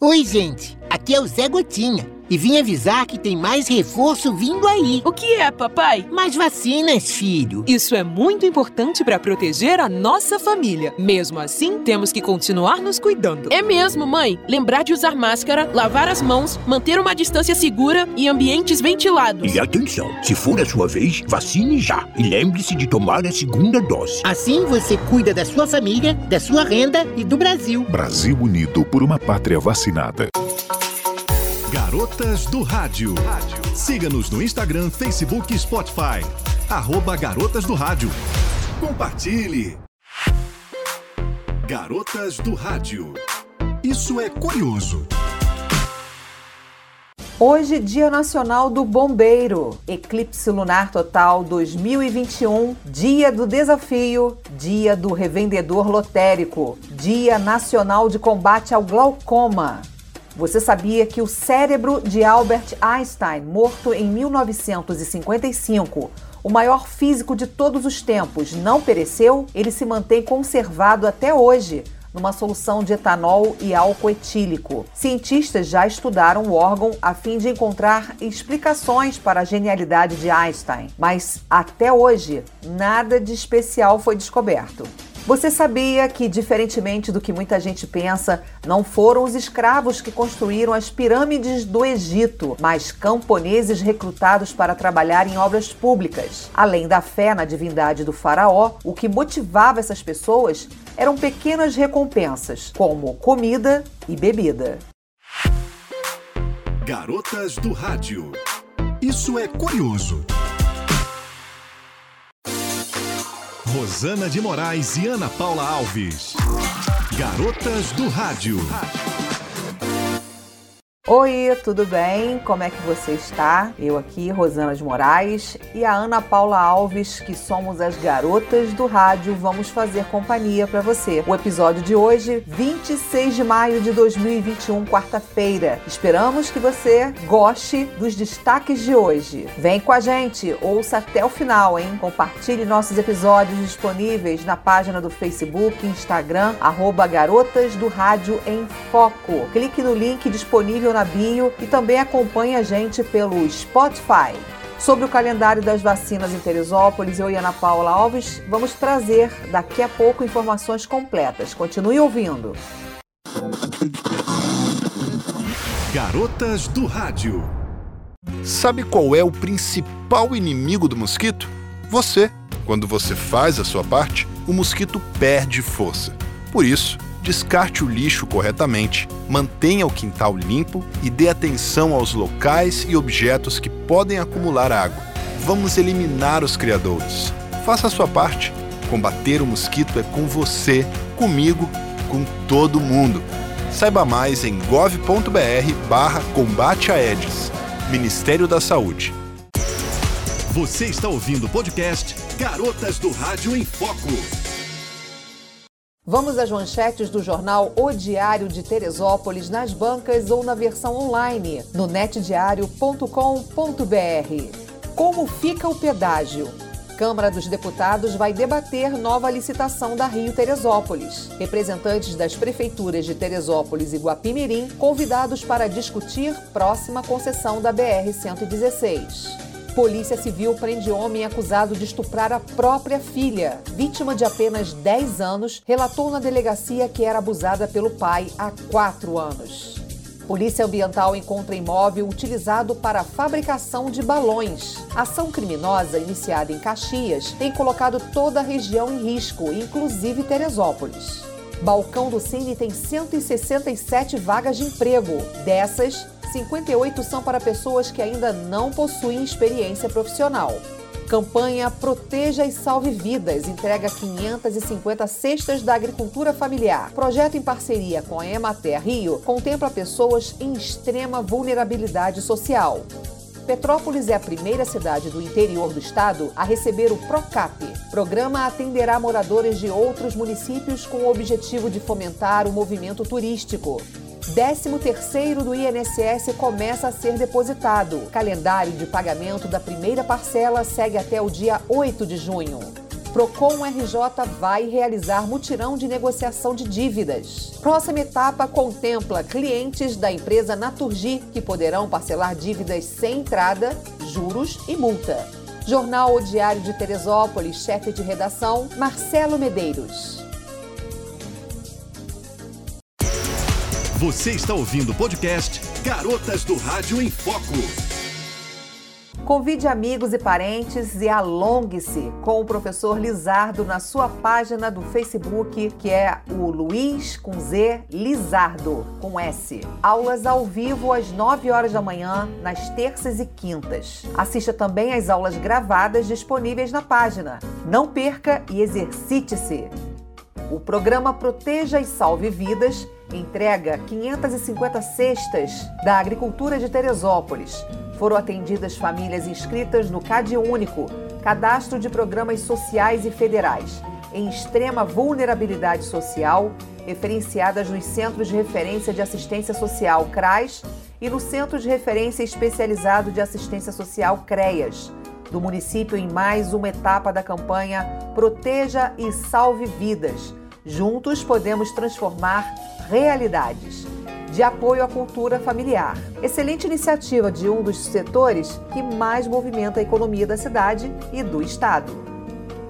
Oi, gente. Aqui é o Zé Gotinha e vim avisar que tem mais reforço vindo aí. O que é, papai? Mais vacinas, filho. Isso é muito importante para proteger a nossa família. Mesmo assim, temos que continuar nos cuidando. É mesmo, mãe. Lembrar de usar máscara, lavar as mãos, manter uma distância segura e ambientes ventilados. E atenção, se for a sua vez, vacine já. E lembre-se de tomar a segunda dose. Assim você cuida da sua família, da sua renda e do Brasil. Brasil Unido por uma pátria vacinada. Garotas do Rádio. Siga-nos no Instagram, Facebook e Spotify. Arroba Garotas do Rádio. Compartilhe. Garotas do Rádio. Isso é curioso. Hoje, Dia Nacional do Bombeiro, Eclipse Lunar Total 2021, Dia do Desafio, Dia do Revendedor Lotérico, Dia Nacional de Combate ao Glaucoma. Você sabia que o cérebro de Albert Einstein, morto em 1955, o maior físico de todos os tempos, não pereceu? Ele se mantém conservado até hoje numa solução de etanol e álcool etílico. Cientistas já estudaram o órgão a fim de encontrar explicações para a genialidade de Einstein, mas até hoje nada de especial foi descoberto. Você sabia que, diferentemente do que muita gente pensa, não foram os escravos que construíram as pirâmides do Egito, mas camponeses recrutados para trabalhar em obras públicas? Além da fé na divindade do Faraó, o que motivava essas pessoas eram pequenas recompensas, como comida e bebida. Garotas do Rádio. Isso é curioso. Rosana de Moraes e Ana Paula Alves. Garotas do Rádio. Oi, tudo bem? Como é que você está? Eu aqui, Rosana de Moraes, e a Ana Paula Alves, que somos as garotas do rádio, vamos fazer companhia para você. O episódio de hoje, 26 de maio de 2021, quarta-feira. Esperamos que você goste dos destaques de hoje. Vem com a gente, ouça até o final, hein? Compartilhe nossos episódios disponíveis na página do Facebook, Instagram, arroba Garotas do Rádio em Foco. Clique no link disponível na bio e também acompanhe a gente pelo Spotify. Sobre o calendário das vacinas em Teresópolis, eu e Ana Paula Alves vamos trazer daqui a pouco informações completas. Continue ouvindo. Garotas do Rádio. Sabe qual é o principal inimigo do mosquito? Você. Quando você faz a sua parte, o mosquito perde força. Por isso, descarte o lixo corretamente, mantenha o quintal limpo e dê atenção aos locais e objetos que podem acumular água. Vamos eliminar os criadouros. Faça a sua parte. Combater o mosquito é com você, comigo, com todo mundo. Saiba mais em gov.br barra combate a Aedes. Ministério da Saúde. Você está ouvindo o podcast Garotas do Rádio em Foco. Vamos às manchetes do jornal O Diário de Teresópolis nas bancas ou na versão online no netdiario.com.br. Como fica o pedágio? Câmara dos Deputados vai debater nova licitação da Rio Teresópolis. Representantes das prefeituras de Teresópolis e Guapimirim convidados para discutir próxima concessão da BR-116. Polícia Civil prende homem acusado de estuprar a própria filha. Vítima de apenas 10 anos, relatou na delegacia que era abusada pelo pai há 4 anos. Polícia Ambiental encontra imóvel utilizado para a fabricação de balões. Ação criminosa iniciada em Caxias tem colocado toda a região em risco, inclusive Teresópolis. Balcão do Cine tem 167 vagas de emprego. Dessas, 58 são para pessoas que ainda não possuem experiência profissional. Campanha Proteja e Salve Vidas entrega 550 cestas da agricultura familiar. Projeto em parceria com a Emater Rio contempla pessoas em extrema vulnerabilidade social. Petrópolis é a primeira cidade do interior do estado a receber o PROCAP. Programa atenderá moradores de outros municípios com o objetivo de fomentar o movimento turístico. 13º do INSS começa a ser depositado. Calendário de pagamento da primeira parcela segue até o dia 8 de junho. Procon RJ vai realizar mutirão de negociação de dívidas. Próxima etapa contempla clientes da empresa Naturgi que poderão parcelar dívidas sem entrada, juros e multa. Jornal O Diário de Teresópolis, chefe de redação, Marcelo Medeiros. Você está ouvindo o podcast Garotas do Rádio em Foco. Convide amigos e parentes e alongue-se com o professor Lizardo na sua página do Facebook, que é o Luiz com Z Lizardo, com S. Aulas ao vivo às 9 horas da manhã, nas terças e quintas. Assista também às aulas gravadas disponíveis na página. Não perca e exercite-se! O programa Proteja e Salve Vidas entrega 550 cestas da agricultura de Teresópolis foram atendidas famílias inscritas no CAD Único, Cadastro de Programas Sociais e Federais, em extrema vulnerabilidade social, referenciadas nos Centros de Referência de Assistência Social CRAS e no Centro de Referência Especializado de Assistência Social CREAS, do município em mais uma etapa da campanha Proteja e Salve Vidas. Juntos podemos transformar realidades de apoio à cultura familiar. Excelente iniciativa de um dos setores que mais movimenta a economia da cidade e do estado.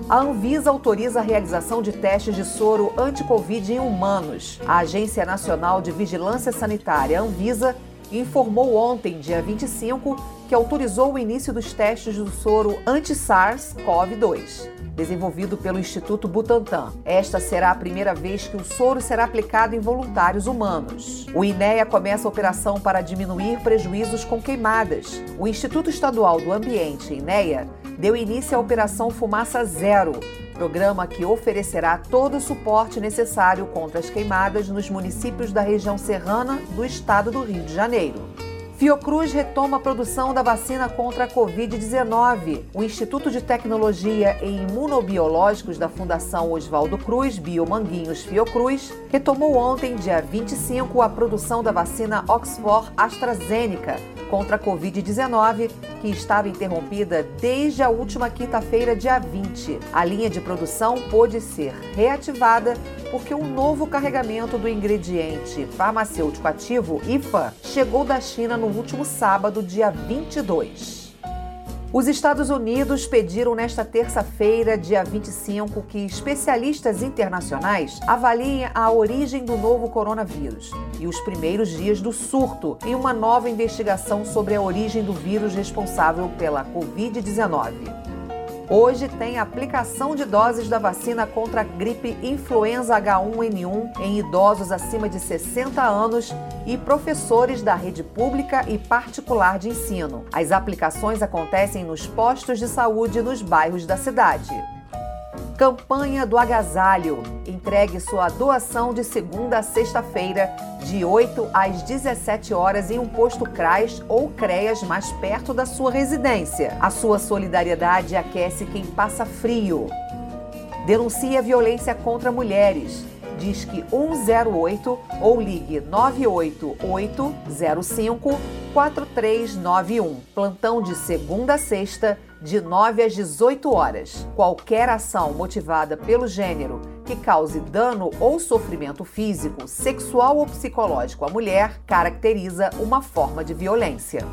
A Anvisa autoriza a realização de testes de soro anti-Covid em humanos. A Agência Nacional de Vigilância Sanitária, Anvisa, informou ontem, dia 25, que autorizou o início dos testes do soro anti-SARS-CoV-2 desenvolvido pelo Instituto Butantan. Esta será a primeira vez que o soro será aplicado em voluntários humanos. O INEA começa a operação para diminuir prejuízos com queimadas. O Instituto Estadual do Ambiente, INEA, deu início à Operação Fumaça Zero, programa que oferecerá todo o suporte necessário contra as queimadas nos municípios da região serrana do estado do Rio de Janeiro. Fiocruz retoma a produção da vacina contra a Covid-19. O Instituto de Tecnologia e Imunobiológicos da Fundação Oswaldo Cruz, Biomanguinhos Fiocruz, retomou ontem, dia 25, a produção da vacina Oxford AstraZeneca contra a Covid-19, que estava interrompida desde a última quinta-feira, dia 20. A linha de produção pôde ser reativada porque um novo carregamento do ingrediente farmacêutico ativo, IFA, chegou da China no último sábado, dia 22. Os Estados Unidos pediram nesta terça-feira, dia 25, que especialistas internacionais avaliem a origem do novo coronavírus e os primeiros dias do surto em uma nova investigação sobre a origem do vírus responsável pela Covid-19. Hoje tem aplicação de doses da vacina contra a gripe influenza H1N1 em idosos acima de 60 anos e professores da rede pública e particular de ensino. As aplicações acontecem nos postos de saúde nos bairros da cidade. Campanha do Agasalho. Entregue sua doação de segunda a sexta-feira, de 8 às 17 horas, em um posto CRAS ou CREAS mais perto da sua residência. A sua solidariedade aquece quem passa frio. Denuncie a violência contra mulheres. Disque 108 ou ligue 98805 4391. Plantão de segunda a sexta de 9 às 18 horas. Qualquer ação motivada pelo gênero que cause dano ou sofrimento físico, sexual ou psicológico à mulher caracteriza uma forma de violência.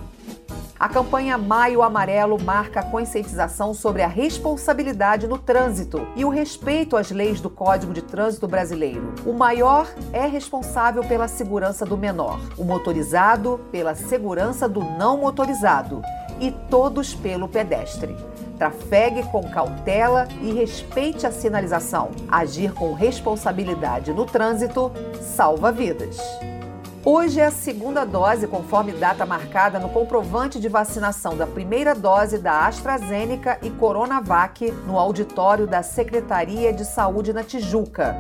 A campanha Maio Amarelo marca a conscientização sobre a responsabilidade no trânsito e o respeito às leis do Código de Trânsito Brasileiro. O maior é responsável pela segurança do menor, o motorizado pela segurança do não motorizado e todos pelo pedestre. Trafegue com cautela e respeite a sinalização. Agir com responsabilidade no trânsito salva vidas. Hoje é a segunda dose, conforme data marcada no comprovante de vacinação da primeira dose da AstraZeneca e Coronavac no auditório da Secretaria de Saúde na Tijuca.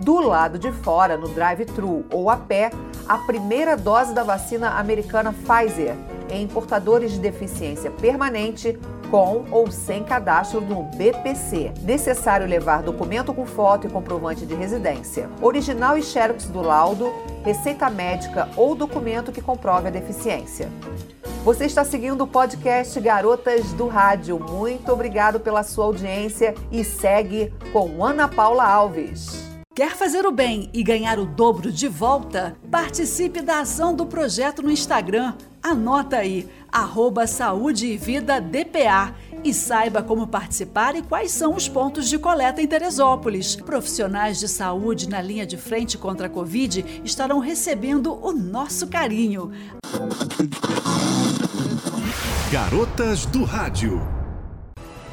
Do lado de fora, no drive-thru ou a pé, a primeira dose da vacina americana Pfizer em portadores de deficiência permanente com ou sem cadastro no BPC. Necessário levar documento com foto e comprovante de residência, original e xerox do laudo, receita médica ou documento que comprove a deficiência. Você está seguindo o podcast Garotas do Rádio. Muito obrigado pela sua audiência e segue com Ana Paula Alves. Quer fazer o bem e ganhar o dobro de volta? Participe da ação do projeto no Instagram. Anota aí, arroba Saúde e Vida DPA e saiba como participar e quais são os pontos de coleta em Teresópolis. Profissionais de saúde na linha de frente contra a Covid estarão recebendo o nosso carinho. Garotas do Rádio.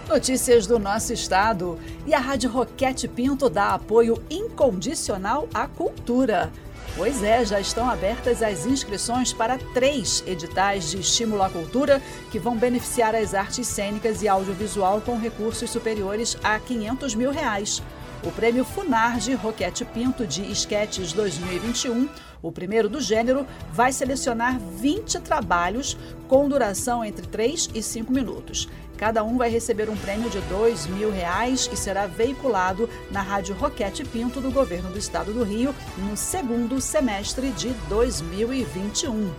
Notícias do nosso estado. E a Rádio Roquete Pinto dá apoio incondicional à cultura. Pois é, já estão abertas as inscrições para três editais de estímulo à cultura que vão beneficiar as artes cênicas e audiovisual com recursos superiores a 500 mil reais. O prêmio Funarge Roquete Pinto de Esquetes 2021, o primeiro do gênero, vai selecionar 20 trabalhos com duração entre 3 e 5 minutos. Cada um vai receber um prêmio de dois mil reais e será veiculado na Rádio Roquete Pinto do Governo do Estado do Rio no segundo semestre de 2021.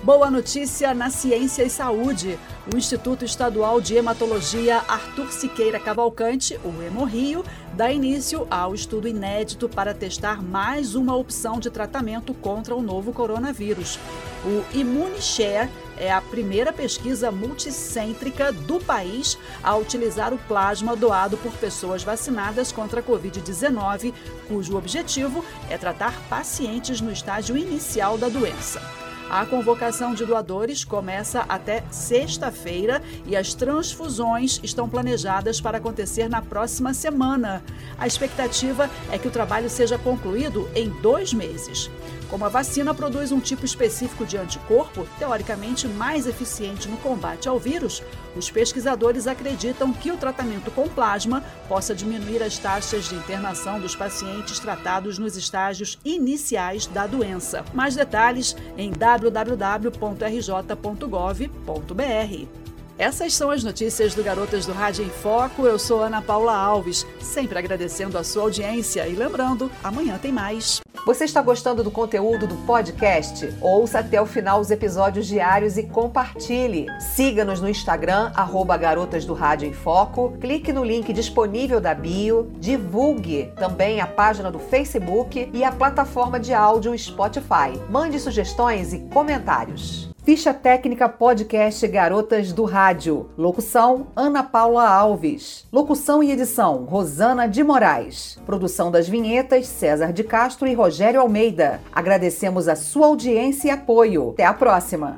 Boa notícia na Ciência e Saúde. O Instituto Estadual de Hematologia Arthur Siqueira Cavalcante, o Hemorrio, dá início ao estudo inédito para testar mais uma opção de tratamento contra o novo coronavírus. O ImmuneShare é a primeira pesquisa multicêntrica do país a utilizar o plasma doado por pessoas vacinadas contra a Covid-19, cujo objetivo é tratar pacientes no estágio inicial da doença. A convocação de doadores começa até sexta-feira e as transfusões estão planejadas para acontecer na próxima semana. A expectativa é que o trabalho seja concluído em dois meses. Como a vacina produz um tipo específico de anticorpo, teoricamente mais eficiente no combate ao vírus, os pesquisadores acreditam que o tratamento com plasma possa diminuir as taxas de internação dos pacientes tratados nos estágios iniciais da doença. Mais detalhes em www.rj.gov.br. Essas são as notícias do Garotas do Rádio em Foco. Eu sou Ana Paula Alves, sempre agradecendo a sua audiência e lembrando, amanhã tem mais. Você está gostando do conteúdo do podcast? Ouça até o final os episódios diários e compartilhe. Siga-nos no Instagram, arroba Garotas do Rádio em Foco. Clique no link disponível da bio. Divulgue também a página do Facebook e a plataforma de áudio Spotify. Mande sugestões e comentários. Ficha Técnica Podcast Garotas do Rádio. Locução: Ana Paula Alves. Locução e edição: Rosana de Moraes. Produção das vinhetas: César de Castro e Rogério Almeida. Agradecemos a sua audiência e apoio. Até a próxima!